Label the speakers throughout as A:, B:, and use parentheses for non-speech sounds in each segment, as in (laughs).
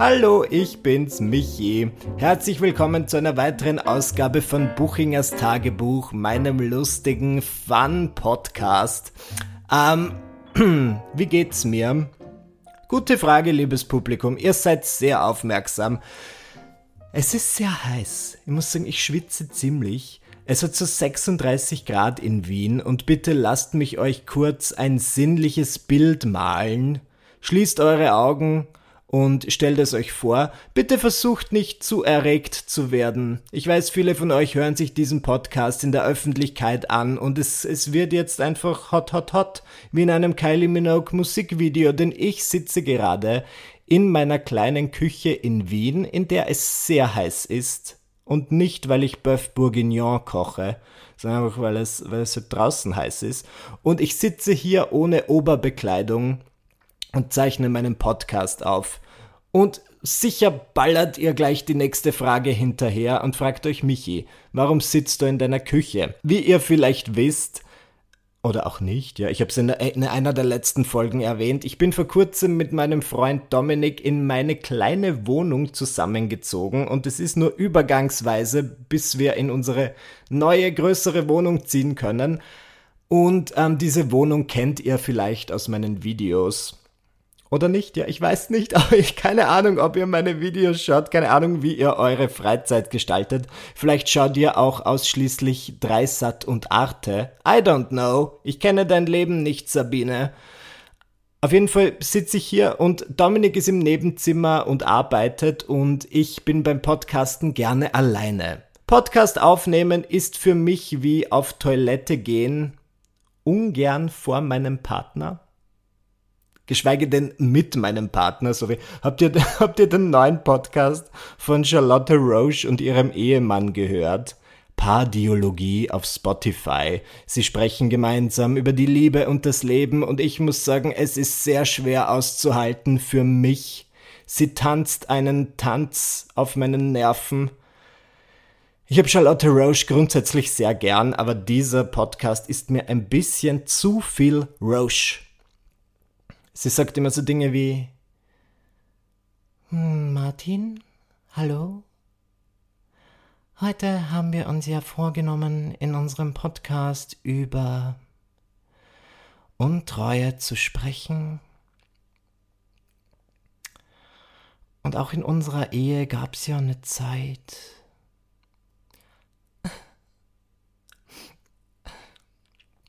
A: Hallo, ich bin's, Michi. Herzlich willkommen zu einer weiteren Ausgabe von Buchingers Tagebuch, meinem lustigen Fun-Podcast. Ähm, (clears throat) wie geht's mir? Gute Frage, liebes Publikum. Ihr seid sehr aufmerksam. Es ist sehr heiß. Ich muss sagen, ich schwitze ziemlich. Es hat so 36 Grad in Wien und bitte lasst mich euch kurz ein sinnliches Bild malen. Schließt eure Augen und stellt es euch vor. Bitte versucht nicht zu erregt zu werden. Ich weiß, viele von euch hören sich diesen Podcast in der Öffentlichkeit an und es, es wird jetzt einfach hot, hot, hot, wie in einem Kylie Minogue Musikvideo, denn ich sitze gerade in meiner kleinen Küche in Wien, in der es sehr heiß ist und nicht, weil ich Bœuf Bourguignon koche, sondern einfach, weil es, weil es so draußen heiß ist. Und ich sitze hier ohne Oberbekleidung und zeichne meinen Podcast auf. Und sicher ballert ihr gleich die nächste Frage hinterher und fragt euch Michi, warum sitzt du in deiner Küche? Wie ihr vielleicht wisst, oder auch nicht, ja. Ich habe es in, in, einer der letzten Folgen erwähnt. Ich bin vor kurzem mit meinem Freund Dominik in meine kleine Wohnung zusammengezogen und es ist nur übergangsweise, bis wir in unsere neue, größere Wohnung ziehen können. Und ähm, diese Wohnung kennt ihr vielleicht aus meinen Videos. Oder nicht? Ja, ich weiß nicht, (laughs) aber ich keine Ahnung, ob ihr meine Videos schaut, keine Ahnung, wie ihr eure Freizeit gestaltet. Vielleicht schaut ihr auch ausschließlich Dreisat und Arte. I don't know. Ich kenne dein Leben nicht, Sabine. Auf jeden Fall sitze ich hier und Dominik ist im Nebenzimmer und arbeitet und ich bin beim Podcasten gerne alleine. Podcast aufnehmen ist für mich wie auf Toilette gehen, ungern vor meinem Partner geschweige denn mit meinem Partner. Sorry. Habt ihr, (laughs) habt ihr den neuen Podcast von Charlotte Roche und ihrem Ehemann gehört? Paardiologie auf Spotify. Sie sprechen gemeinsam über die Liebe und das Leben und ich muss sagen, es ist sehr schwer auszuhalten für mich. Sie tanzt einen Tanz auf meinen Nerven. Ich habe Charlotte Roche grundsätzlich sehr gern, aber dieser Podcast ist mir ein bisschen zu viel Roche. Sie sagt immer so Dinge wie
B: hm, Martin, hallo? Heute haben wir uns ja vorgenommen, in unserem Podcast über Untreue zu sprechen. Und auch in unserer Ehe gab es ja eine Zeit,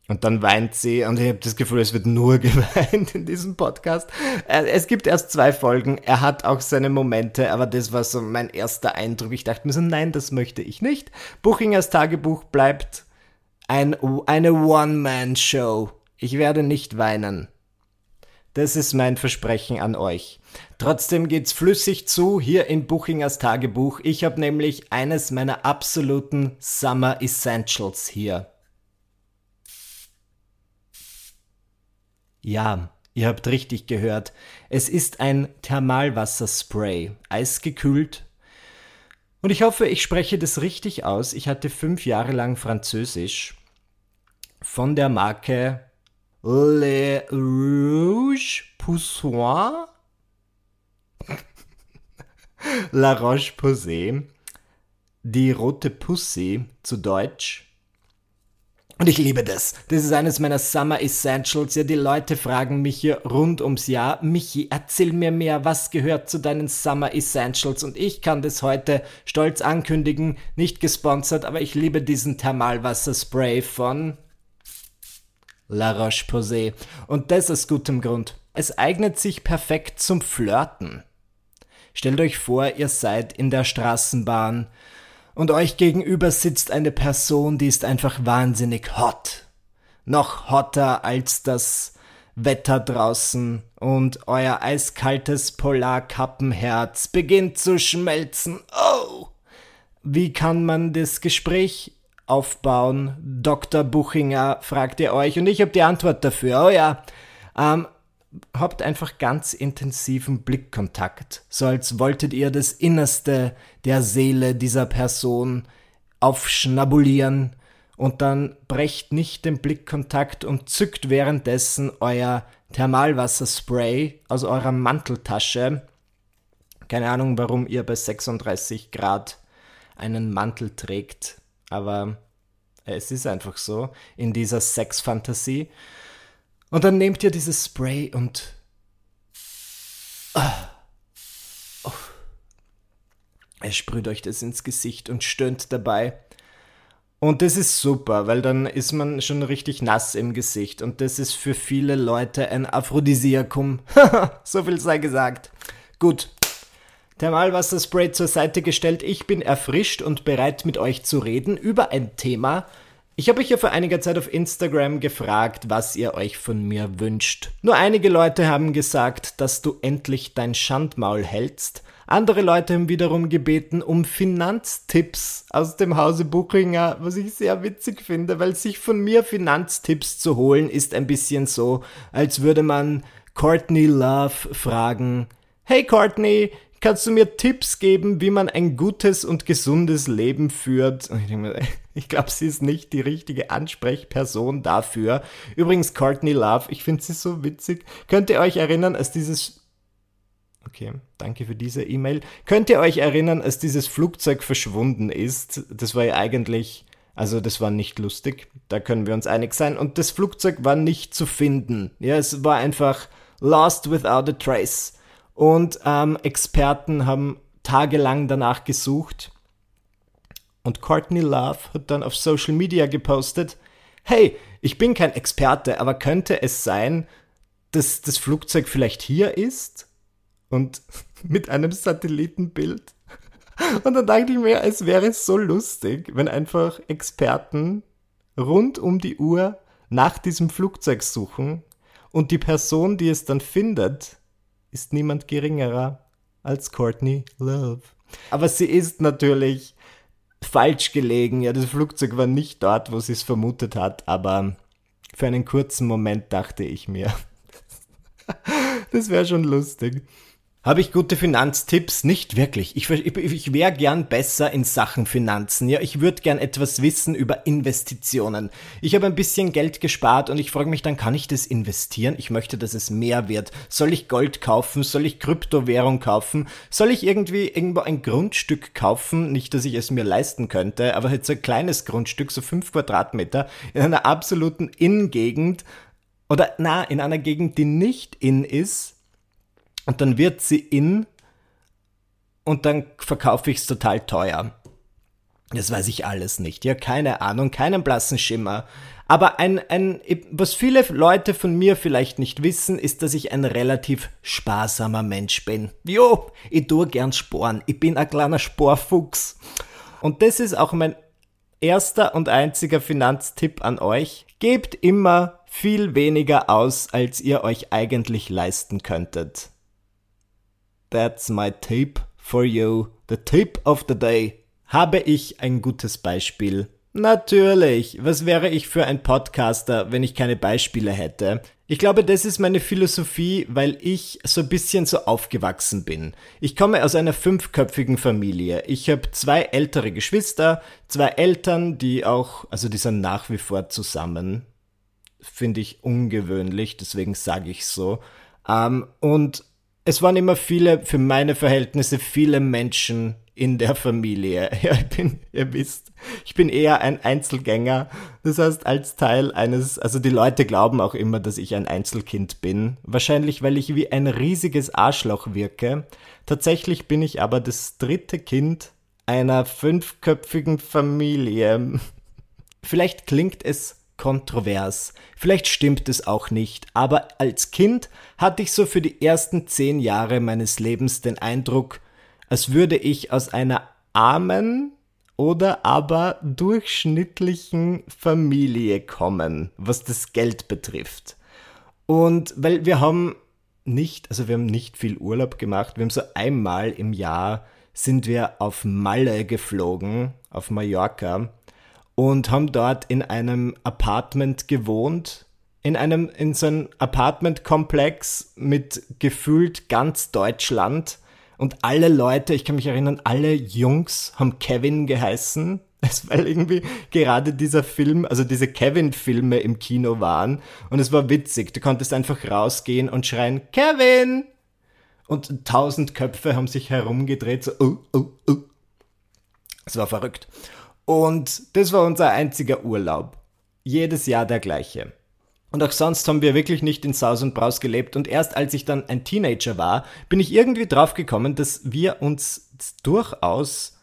A: Und dann weint sie und ich habe das Gefühl, es wird nur (laughs) geweint in diesem Podcast. Äh, es gibt erst zwei Folgen, er hat auch seine Momente, aber das war so mein erster Eindruck. Ich dachte mir so, nein, das möchte ich nicht. Buchingers Tagebuch bleibt ein, eine One-Man-Show. Ich werde nicht weinen. Das ist mein Versprechen an euch. Trotzdem geht's flüssig zu hier in Buchingers Tagebuch. Ich habe nämlich eines meiner absoluten Summer Essentials hier. Ja, ihr habt richtig gehört. Es ist ein Thermalwasserspray, eisgekühlt. Und ich hoffe, ich spreche das richtig aus. Ich hatte fünf Jahre lang Französisch von der Marke Le Rouge Poussoir. (laughs) La Roche-Posay. Die rote Pussy zu Deutsch. Und ich liebe das. Das ist eines meiner Summer Essentials. Ja, die Leute fragen mich hier rund ums Jahr, Michi, erzähl mir mehr, was gehört zu deinen Summer Essentials? Und ich kann das heute stolz ankündigen, nicht gesponsert, aber ich liebe diesen Thermalwasserspray von La Roche-Posay. Und das aus gutem Grund. Es eignet sich perfekt zum Flirten. Stellt euch vor, ihr seid in der Straßenbahn und euch gegenüber sitzt eine Person, die ist einfach wahnsinnig hot. Noch hotter als das Wetter draußen und euer eiskaltes Polarkappenherz beginnt zu schmelzen. Oh! Wie kann man das Gespräch aufbauen? Dr. Buchinger, fragt ihr euch und ich habe die Antwort dafür. Oh ja, ähm, habt einfach ganz intensiven Blickkontakt, so als wolltet ihr das Innerste der Seele dieser Person aufschnabulieren. Und dann brecht nicht den Blickkontakt und zückt währenddessen euer Thermalwasserspray aus eurer Manteltasche, Keine Ahnung, warum ihr bei 36 Grad einen Mantel trägt, aber es ist einfach so in dieser Sexfantasie. Und dann nehmt ihr dieses Spray und. Oh, er sprüht euch das ins Gesicht und stöhnt dabei. Und das ist super, weil dann ist man schon richtig nass im Gesicht. Und das ist für viele Leute ein Aphrodisiakum. (laughs) so viel sei gesagt. Gut. Thermalwasserspray zur Seite gestellt. Ich bin erfrischt und bereit mit euch zu reden über ein Thema, ich habe euch ja vor einiger Zeit auf Instagram gefragt, was ihr euch von mir wünscht. Nur einige Leute haben gesagt, dass du endlich dein Schandmaul hältst. Andere Leute haben wiederum gebeten um Finanztipps aus dem Hause Buchinger, was ich sehr witzig finde, weil sich von mir Finanztipps zu holen ist ein bisschen so, als würde man Courtney Love fragen, Hey Courtney, kannst du mir Tipps geben, wie man ein gutes und gesundes Leben führt? Ich (laughs) glaube, sie ist nicht die richtige Ansprechperson dafür. Übrigens, Courtney Love, ich finde sie so witzig. Könnt ihr euch erinnern, als dieses Okay, danke für diese E-Mail. Könnt ihr euch erinnern, als dieses Flugzeug verschwunden ist? Das war ja eigentlich, also das war nicht lustig, da können wir uns einig sein. Und das Flugzeug war nicht zu finden. Ja, es war einfach lost without a trace. Und ähm, Experten haben tagelang danach gesucht und Courtney Love hat dann auf Social Media gepostet, hey, ich bin kein Experte, aber könnte es sein, dass das Flugzeug vielleicht hier ist? Und (laughs) mit einem Satellitenbild. (laughs) Und dann dachte ich mir, es wäre so lustig, wenn einfach Experten rund um die Uhr nach diesem Flugzeug suchen und die Person, die es dann findet, ist niemand geringerer als Courtney Love. Aber sie ist natürlich falsch gelegen. Ja, das Flugzeug war nicht dort, wo sie es vermutet hat, aber für einen kurzen Moment dachte ich mir, (laughs) das wäre schon lustig. Habe ich gute Finanztipps? Nicht wirklich. Ich, ich, ich wäre gern besser in Sachen Finanzen. Ja, ich würde gern etwas wissen über Investitionen. Ich habe ein bisschen Geld gespart und ich frage mich dann, kann ich das investieren? Ich möchte, dass es mehr wird. Soll ich Gold kaufen? Soll ich Kryptowährung kaufen? Soll ich irgendwie irgendwo ein Grundstück kaufen? Nicht, dass ich es mir leisten könnte, aber jetzt so ein kleines Grundstück, so fünf Quadratmeter, in einer absoluten In-Gegend oder na, in einer Gegend, die nicht in ist und dann wird sie in und dann verkaufe ich es total teuer. Das weiß ich alles nicht. Ja, keine Ahnung, keinen blassen Schimmer. Aber ein, ein, was viele Leute von mir vielleicht nicht wissen, ist, dass ich ein relativ sparsamer Mensch bin. Jo, ich tue gern Sporen. Ich bin ein kleiner Sporfuchs. Und das ist auch mein erster und einziger Finanztipp an euch. Gebt immer viel weniger aus, als ihr euch eigentlich leisten könntet. That's my tip for you. The tip of the day. Habe ich ein gutes Beispiel? Natürlich. Was wäre ich für ein Podcaster, wenn ich keine Beispiele hätte? Ich glaube, das ist meine Philosophie, weil ich so ein bisschen so aufgewachsen bin. Ich komme aus einer fünfköpfigen Familie. Ich habe zwei ältere Geschwister, zwei Eltern, die auch, also die sind nach wie vor zusammen. Finde ich ungewöhnlich, deswegen sage ich so. Ähm, und es waren immer viele, für meine Verhältnisse, viele Menschen in der Familie. (laughs) Ja, ich bin, ihr wisst, ich bin eher ein Einzelgänger. Das heißt, als Teil eines, also die Leute glauben auch immer, dass ich ein Einzelkind bin. Wahrscheinlich, weil ich wie ein riesiges Arschloch wirke. Tatsächlich bin ich aber das dritte Kind einer fünfköpfigen Familie. (laughs) Vielleicht klingt es kontrovers. Vielleicht stimmt es auch nicht, aber als Kind hatte ich so für die ersten zehn Jahre meines Lebens den Eindruck, als würde ich aus einer armen oder aber durchschnittlichen Familie kommen, was das Geld betrifft. Und weil wir haben nicht, also wir haben nicht viel Urlaub gemacht, wir haben so einmal im Jahr sind wir auf Malle geflogen, auf Mallorca und haben dort in einem Apartment gewohnt, in einem in so einem Apartmentkomplex mit gefühlt ganz Deutschland und alle Leute, ich kann mich erinnern, alle Jungs haben Kevin geheißen, (laughs) weil irgendwie gerade dieser Film, also diese Kevin-Filme im Kino waren und es war witzig. Du konntest einfach rausgehen und schreien Kevin Und tausend Köpfe haben sich herumgedreht, so, oh, oh, oh. Es war verrückt. Und das war unser einziger Urlaub. Jedes Jahr der gleiche. Und auch sonst haben wir wirklich nicht in Saus und Braus gelebt. Und erst als ich dann ein Teenager war, bin ich irgendwie drauf gekommen, dass wir uns durchaus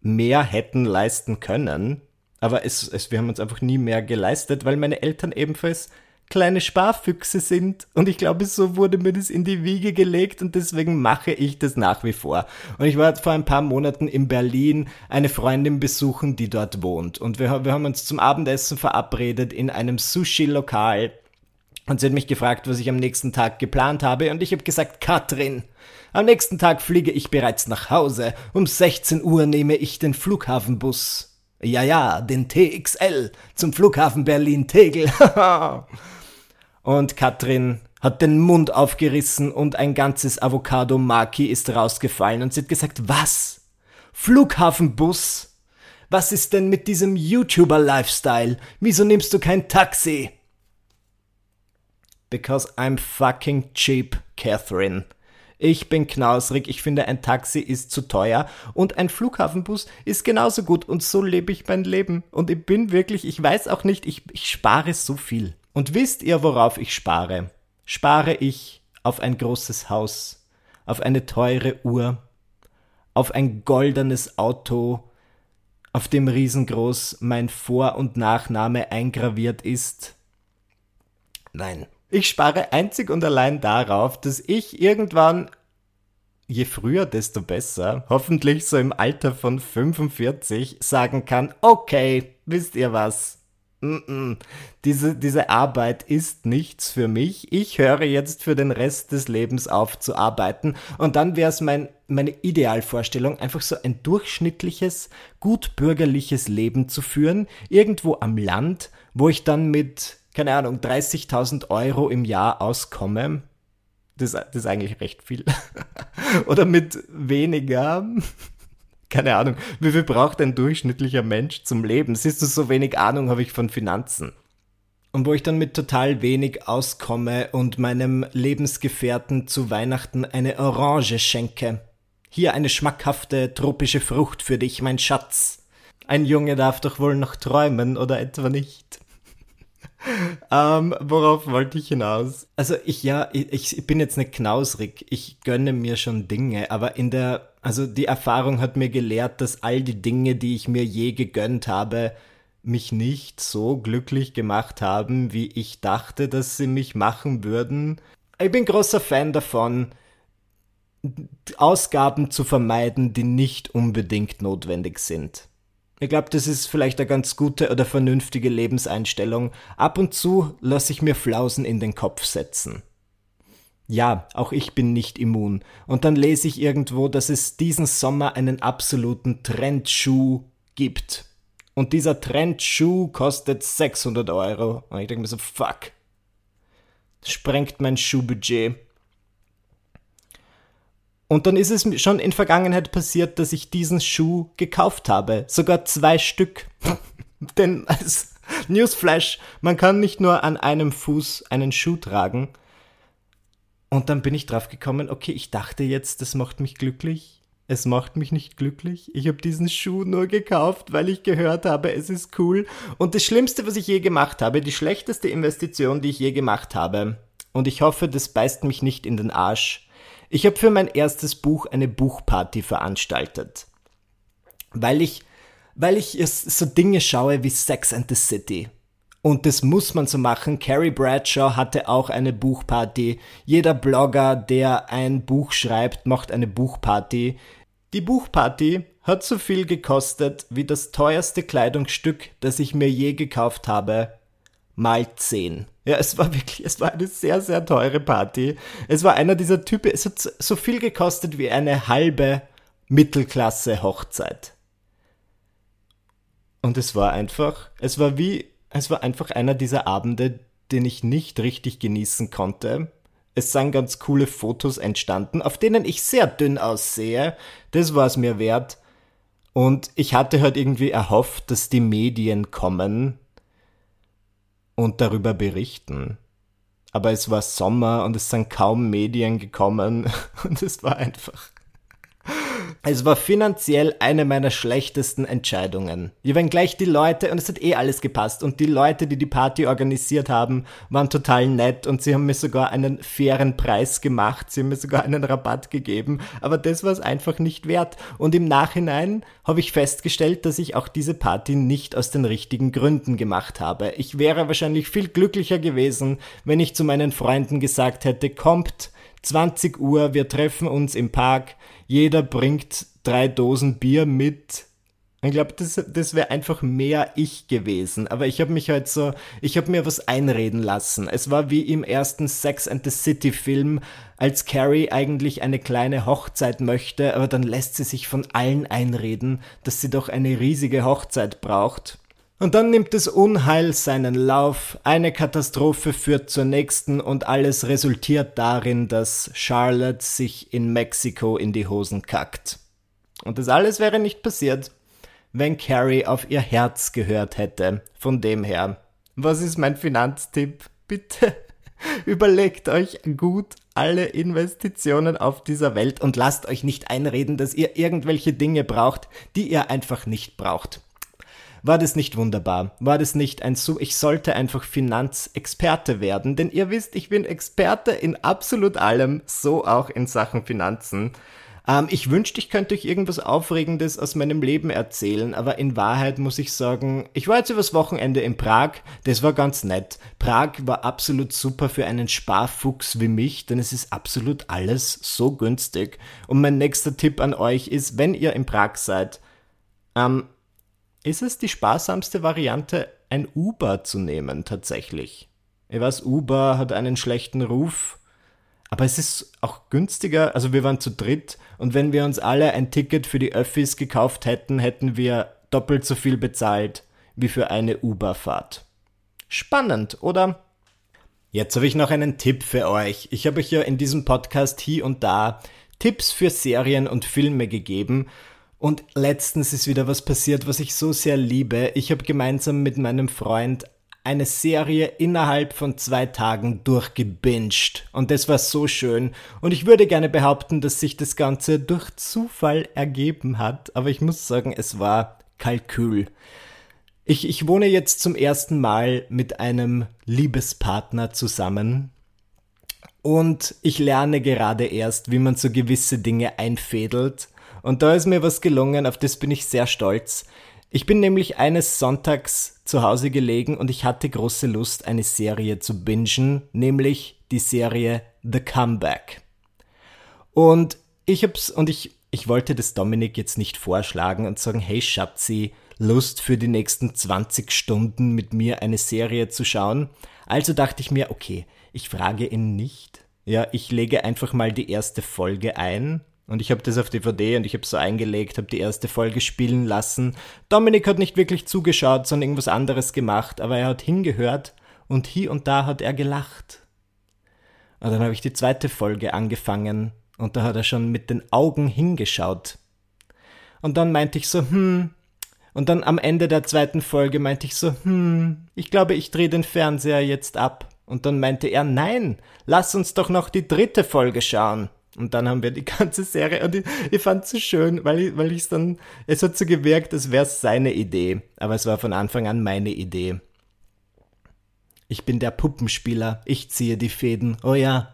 A: mehr hätten leisten können. Aber es, es, wir haben uns einfach nie mehr geleistet, weil meine Eltern ebenfalls kleine Sparfüchse sind. Und ich glaube, so wurde mir das in die Wiege gelegt und deswegen mache ich das nach wie vor. Und ich war vor ein paar Monaten in Berlin eine Freundin besuchen, die dort wohnt. Und wir, wir haben uns zum Abendessen verabredet in einem Sushi-Lokal. Und sie hat mich gefragt, was ich am nächsten Tag geplant habe. Und ich habe gesagt, Katrin, am nächsten Tag fliege ich bereits nach Hause. Um 16 Uhr nehme ich den Flughafenbus. Ja, ja, den TXL zum Flughafen Berlin-Tegel. (laughs) Und Katrin hat den Mund aufgerissen und ein ganzes Avocado Maki ist rausgefallen und sie hat gesagt, was? Flughafenbus? Was ist denn mit diesem YouTuber-Lifestyle? Wieso nimmst du kein Taxi? Because I'm fucking cheap, Catherine. Ich bin knausrig, ich finde ein Taxi ist zu teuer und ein Flughafenbus ist genauso gut und so lebe ich mein Leben. Und ich bin wirklich, ich weiß auch nicht, ich, ich spare so viel. Und wisst ihr, worauf ich spare? Spare ich auf ein großes Haus, auf eine teure Uhr, auf ein goldenes Auto, auf dem riesengroß mein Vor- und Nachname eingraviert ist? Nein. Ich spare einzig und allein darauf, dass ich irgendwann, je früher, desto besser, hoffentlich so im Alter von 45, sagen kann, okay, wisst ihr was? Diese, diese Arbeit ist nichts für mich. Ich höre jetzt für den Rest des Lebens auf zu arbeiten. Und dann wäre es mein, meine Idealvorstellung, einfach so ein durchschnittliches, gut bürgerliches Leben zu führen, irgendwo am Land, wo ich dann mit, keine Ahnung, 30.000 Euro im Jahr auskomme. Das, das ist eigentlich recht viel. (laughs) Oder mit weniger keine Ahnung, wie viel braucht ein durchschnittlicher Mensch zum Leben? Siehst du, so wenig Ahnung habe ich von Finanzen. Und wo ich dann mit total wenig auskomme und meinem Lebensgefährten zu Weihnachten eine Orange schenke. Hier eine schmackhafte tropische Frucht für dich, mein Schatz. Ein Junge darf doch wohl noch träumen, oder etwa nicht? Ähm, worauf wollte ich hinaus? Also ich ja, ich, ich bin jetzt nicht knausrig. Ich gönne mir schon Dinge, aber in der, also die Erfahrung hat mir gelehrt, dass all die Dinge, die ich mir je gegönnt habe, mich nicht so glücklich gemacht haben, wie ich dachte, dass sie mich machen würden. Ich bin großer Fan davon, Ausgaben zu vermeiden, die nicht unbedingt notwendig sind. Ich glaube, das ist vielleicht eine ganz gute oder vernünftige Lebenseinstellung. Ab und zu lasse ich mir Flausen in den Kopf setzen. Ja, auch ich bin nicht immun. Und dann lese ich irgendwo, dass es diesen Sommer einen absoluten Trendschuh gibt. Und dieser Trendschuh kostet 600 Euro. Und ich denke mir so, fuck. Sprengt mein Schuhbudget. Und dann ist es schon in Vergangenheit passiert, dass ich diesen Schuh gekauft habe. Sogar zwei Stück. (laughs) Denn als Newsflash, man kann nicht nur an einem Fuß einen Schuh tragen. Und dann bin ich drauf gekommen, okay, ich dachte jetzt, das macht mich glücklich. Es macht mich nicht glücklich. Ich habe diesen Schuh nur gekauft, weil ich gehört habe, es ist cool. Und das Schlimmste, was ich je gemacht habe, die schlechteste Investition, die ich je gemacht habe, und ich hoffe, das beißt mich nicht in den Arsch, ich habe für mein erstes Buch eine Buchparty veranstaltet. Weil ich, weil ich so Dinge schaue wie Sex and the City. Und das muss man so machen. Carrie Bradshaw hatte auch eine Buchparty. Jeder Blogger, der ein Buch schreibt, macht eine Buchparty. Die Buchparty hat so viel gekostet wie das teuerste Kleidungsstück, das ich mir je gekauft habe, mal 10. Ja, es war wirklich, es war eine sehr, sehr teure Party. Es war einer dieser Typen, es hat so viel gekostet wie eine halbe Mittelklasse-Hochzeit. Und es war einfach, es war wie, es war einfach einer dieser Abende, den ich nicht richtig genießen konnte. Es sind ganz coole Fotos entstanden, auf denen ich sehr dünn aussehe. Das war es mir wert. Und ich hatte halt irgendwie erhofft, dass die Medien kommen und darüber berichten. aber es war Sommer und es sind kaum Medien gekommen (laughs) und es war einfach es war finanziell eine meiner schlechtesten Entscheidungen. Wir waren gleich die Leute, und es hat eh alles gepasst, und die Leute, die die Party organisiert haben, waren total nett und sie haben mir sogar einen fairen Preis gemacht, sie haben mir sogar einen Rabatt gegeben, aber das war es einfach nicht wert. Und im Nachhinein habe ich festgestellt, dass ich auch diese Party nicht aus den richtigen Gründen gemacht habe. Ich wäre wahrscheinlich viel glücklicher gewesen, wenn ich zu meinen Freunden gesagt hätte, kommt, 20 Uhr, wir treffen uns im Park, jeder bringt drei Dosen Bier mit. Ich glaube, das, das wäre einfach mehr ich gewesen. Aber ich habe mich halt so, ich habe mir was einreden lassen. Es war wie im ersten Sex and the City Film, als Carrie eigentlich eine kleine Hochzeit möchte, aber dann lässt sie sich von allen einreden, dass sie doch eine riesige Hochzeit braucht. Und dann nimmt das Unheil seinen Lauf, eine Katastrophe führt zur nächsten und alles resultiert darin, dass Charlotte sich in Mexiko in die Hosen kackt. Und das alles wäre nicht passiert, wenn Carrie auf ihr Herz gehört hätte. Von dem her, was ist mein Finanztipp? Bitte (laughs) überlegt euch gut alle Investitionen auf dieser Welt und lasst euch nicht einreden, dass ihr irgendwelche Dinge braucht, die ihr einfach nicht braucht. War das nicht wunderbar? War das nicht ein so, ich sollte einfach Finanzexperte werden? Denn ihr wisst, ich bin Experte in absolut allem, so auch in Sachen Finanzen. Ähm, ich wünschte, ich könnte euch irgendwas Aufregendes aus meinem Leben erzählen, aber in Wahrheit muss ich sagen, ich war jetzt übers Wochenende in Prag, das war ganz nett. Prag war absolut super für einen Sparfuchs wie mich, denn es ist absolut alles so günstig. Und mein nächster Tipp an euch ist, wenn ihr in Prag seid, ähm, ist es die sparsamste Variante, ein Uber zu nehmen tatsächlich. Ich weiß, Uber hat einen schlechten Ruf, aber es ist auch günstiger. Also wir waren zu dritt und wenn wir uns alle ein Ticket für die Öffis gekauft hätten, hätten wir doppelt so viel bezahlt wie für eine Uber-Fahrt. Spannend, oder? Jetzt habe ich noch einen Tipp für euch. Ich habe euch ja in diesem Podcast hier und da Tipps für Serien und Filme gegeben und letztens ist wieder was passiert, was ich so sehr liebe. Ich habe gemeinsam mit meinem Freund eine Serie innerhalb von zwei Tagen durchgebinged. Und das war so schön. Und ich würde gerne behaupten, dass sich das Ganze durch Zufall ergeben hat. Aber ich muss sagen, es war Kalkül. Ich, ich wohne jetzt zum ersten Mal mit einem Liebespartner zusammen. Und ich lerne gerade erst, wie man so gewisse Dinge einfädelt. Und da ist mir was gelungen, auf das bin ich sehr stolz. Ich bin nämlich eines Sonntags zu Hause gelegen und ich hatte große Lust, eine Serie zu bingen, nämlich die Serie The Comeback. Und ich hab's, und ich, ich wollte das Dominik jetzt nicht vorschlagen und sagen, hey Schatzi, Lust für die nächsten 20 Stunden mit mir eine Serie zu schauen. Also dachte ich mir, okay, ich frage ihn nicht. Ja, ich lege einfach mal die erste Folge ein und ich habe das auf DVD und ich habe so eingelegt, habe die erste Folge spielen lassen. Dominik hat nicht wirklich zugeschaut, sondern irgendwas anderes gemacht, aber er hat hingehört und hier und da hat er gelacht. Und dann habe ich die zweite Folge angefangen und da hat er schon mit den Augen hingeschaut. Und dann meinte ich so, hm. Und dann am Ende der zweiten Folge meinte ich so, hm, ich glaube, ich drehe den Fernseher jetzt ab. Und dann meinte er, nein, lass uns doch noch die dritte Folge schauen. Und dann haben wir die (laughs) ganze Serie und ich, ich fand es so schön, weil ich weil es dann, es hat so gewirkt, als wäre es seine Idee, aber es war von Anfang an meine Idee. Ich bin der Puppenspieler, ich ziehe die Fäden, oh ja.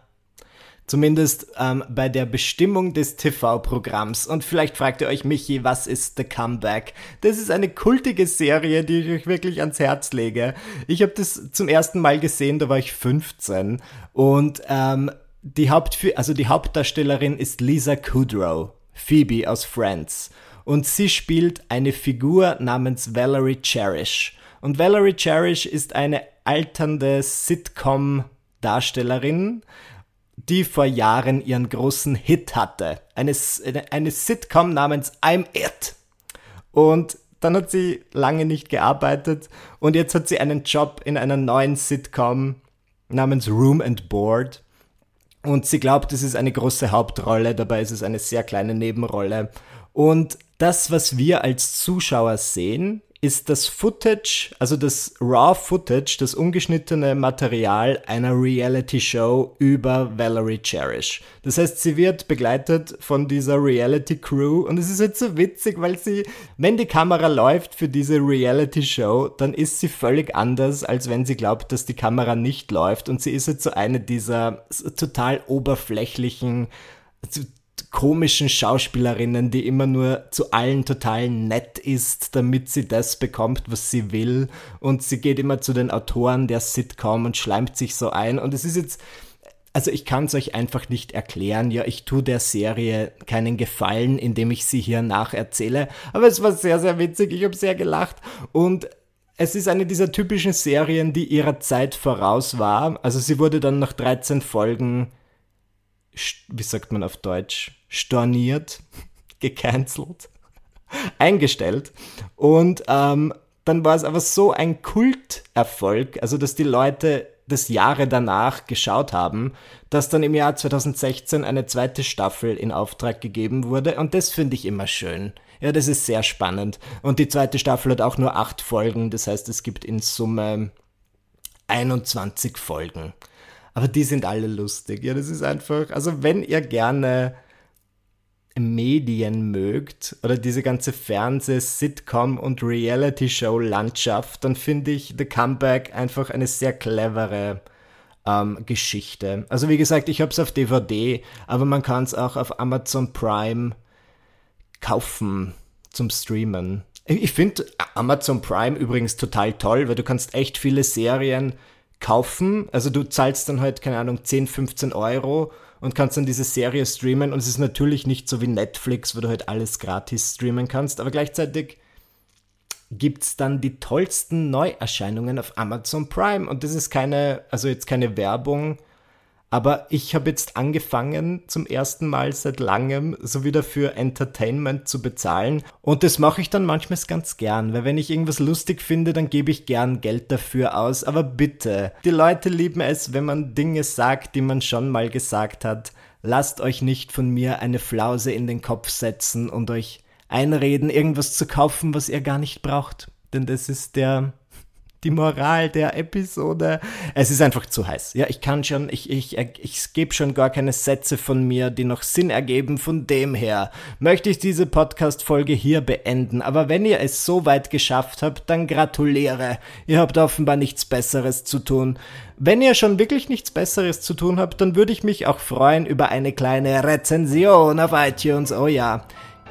A: Zumindest ähm, bei der Bestimmung des TV-Programms. Und vielleicht fragt ihr euch, Michi, was ist The Comeback? Das ist eine kultige Serie, die ich euch wirklich ans Herz lege. Ich habe das zum ersten Mal gesehen, da war ich 15. Und ähm, die, Haupt also die Hauptdarstellerin ist Lisa Kudrow, Phoebe aus Friends. Und sie spielt eine Figur namens Valerie Cherish. Und Valerie Cherish ist eine alternde Sitcom-Darstellerin, die vor Jahren ihren großen Hit hatte. Eine, eine Sitcom namens I'm It. Und dann hat sie lange nicht gearbeitet und jetzt hat sie einen Job in einer neuen Sitcom namens Room and Board. Und sie glaubt, es ist eine große Hauptrolle, dabei ist es eine sehr kleine Nebenrolle. Und das, was wir als Zuschauer sehen ist das Footage, also das Raw Footage, das ungeschnittene Material einer Reality Show über Valerie Cherish. Das heißt, sie wird begleitet von dieser Reality Crew und es ist jetzt so witzig, weil sie, wenn die Kamera läuft für diese Reality Show, dann ist sie völlig anders, als wenn sie glaubt, dass die Kamera nicht läuft und sie ist jetzt so eine dieser total oberflächlichen, komischen Schauspielerinnen, die immer nur zu allen total nett ist, damit sie das bekommt, was sie will. Und sie geht immer zu den Autoren der Sitcom und schleimt sich so ein. Und es ist jetzt, also ich kann es euch einfach nicht erklären. Ja, ich tue der Serie keinen Gefallen, indem ich sie hier nacherzähle. Aber es war sehr, sehr witzig. Ich habe sehr gelacht. Und es ist eine dieser typischen Serien, die ihrer Zeit voraus war. Also sie wurde dann nach 13 Folgen wie sagt man auf Deutsch, storniert, (laughs) gecancelt, (laughs) eingestellt. Und ähm, dann war es aber so ein Kulterfolg, also dass die Leute das Jahre danach geschaut haben, dass dann im Jahr 2016 eine zweite Staffel in Auftrag gegeben wurde. Und das finde ich immer schön. Ja, das ist sehr spannend. Und die zweite Staffel hat auch nur acht Folgen. Das heißt, es gibt in Summe 21 Folgen. Aber die sind alle lustig. Ja, das ist einfach, also wenn ihr gerne Medien mögt oder diese ganze Fernseh-, Sitcom- und Reality-Show-Landschaft, dann finde ich The Comeback einfach eine sehr clevere ähm, Geschichte. Also wie gesagt, ich habe es auf DVD, aber man kann es auch auf Amazon Prime kaufen zum Streamen. Ich finde Amazon Prime übrigens total toll, weil du kannst echt viele Serien kaufen. Also du zahlst dann halt, keine Ahnung, 10, 15 Euro und kannst dann diese Serie streamen. Und es ist natürlich nicht so wie Netflix, wo du halt alles gratis streamen kannst, aber gleichzeitig gibt es dann die tollsten Neuerscheinungen auf Amazon Prime. Und das ist keine, also jetzt keine Werbung, aber ich habe jetzt angefangen, zum ersten Mal seit langem so wieder für Entertainment zu bezahlen. Und das mache ich dann manchmal ganz gern, weil wenn ich irgendwas lustig finde, dann gebe ich gern Geld dafür aus. Aber bitte, die Leute lieben es, wenn man Dinge sagt, die man schon mal gesagt hat. Lasst euch nicht von mir eine Flause in den Kopf setzen und euch einreden, irgendwas zu kaufen, was ihr gar nicht braucht. Denn das ist der die Moral der Episode. Es ist einfach zu heiß. Ja, ich kann schon, ich, ich, ich gebe schon gar keine Sätze von mir, die noch Sinn ergeben. Von dem her möchte ich diese Podcast-Folge hier beenden. Aber wenn ihr es so weit geschafft habt, dann gratuliere. Ihr habt offenbar nichts Besseres zu tun. Wenn ihr schon wirklich nichts Besseres zu tun habt, dann würde ich mich auch freuen über eine kleine Rezension auf iTunes. Oh ja.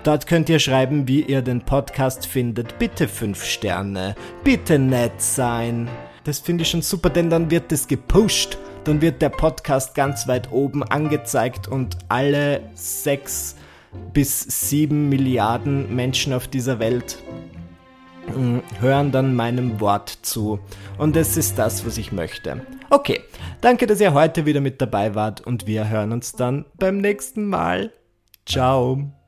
A: Dort könnt ihr schreiben, wie ihr den Podcast findet. Bitte 5 Sterne. Bitte nett sein. Das finde ich schon super, denn dann wird es gepusht. Dann wird der Podcast ganz weit oben angezeigt und alle 6 bis 7 Milliarden Menschen auf dieser Welt hm, hören dann meinem Wort zu. Und es ist das, was ich möchte. Okay, danke, dass ihr heute wieder mit dabei wart und wir hören uns dann beim nächsten Mal. Ciao.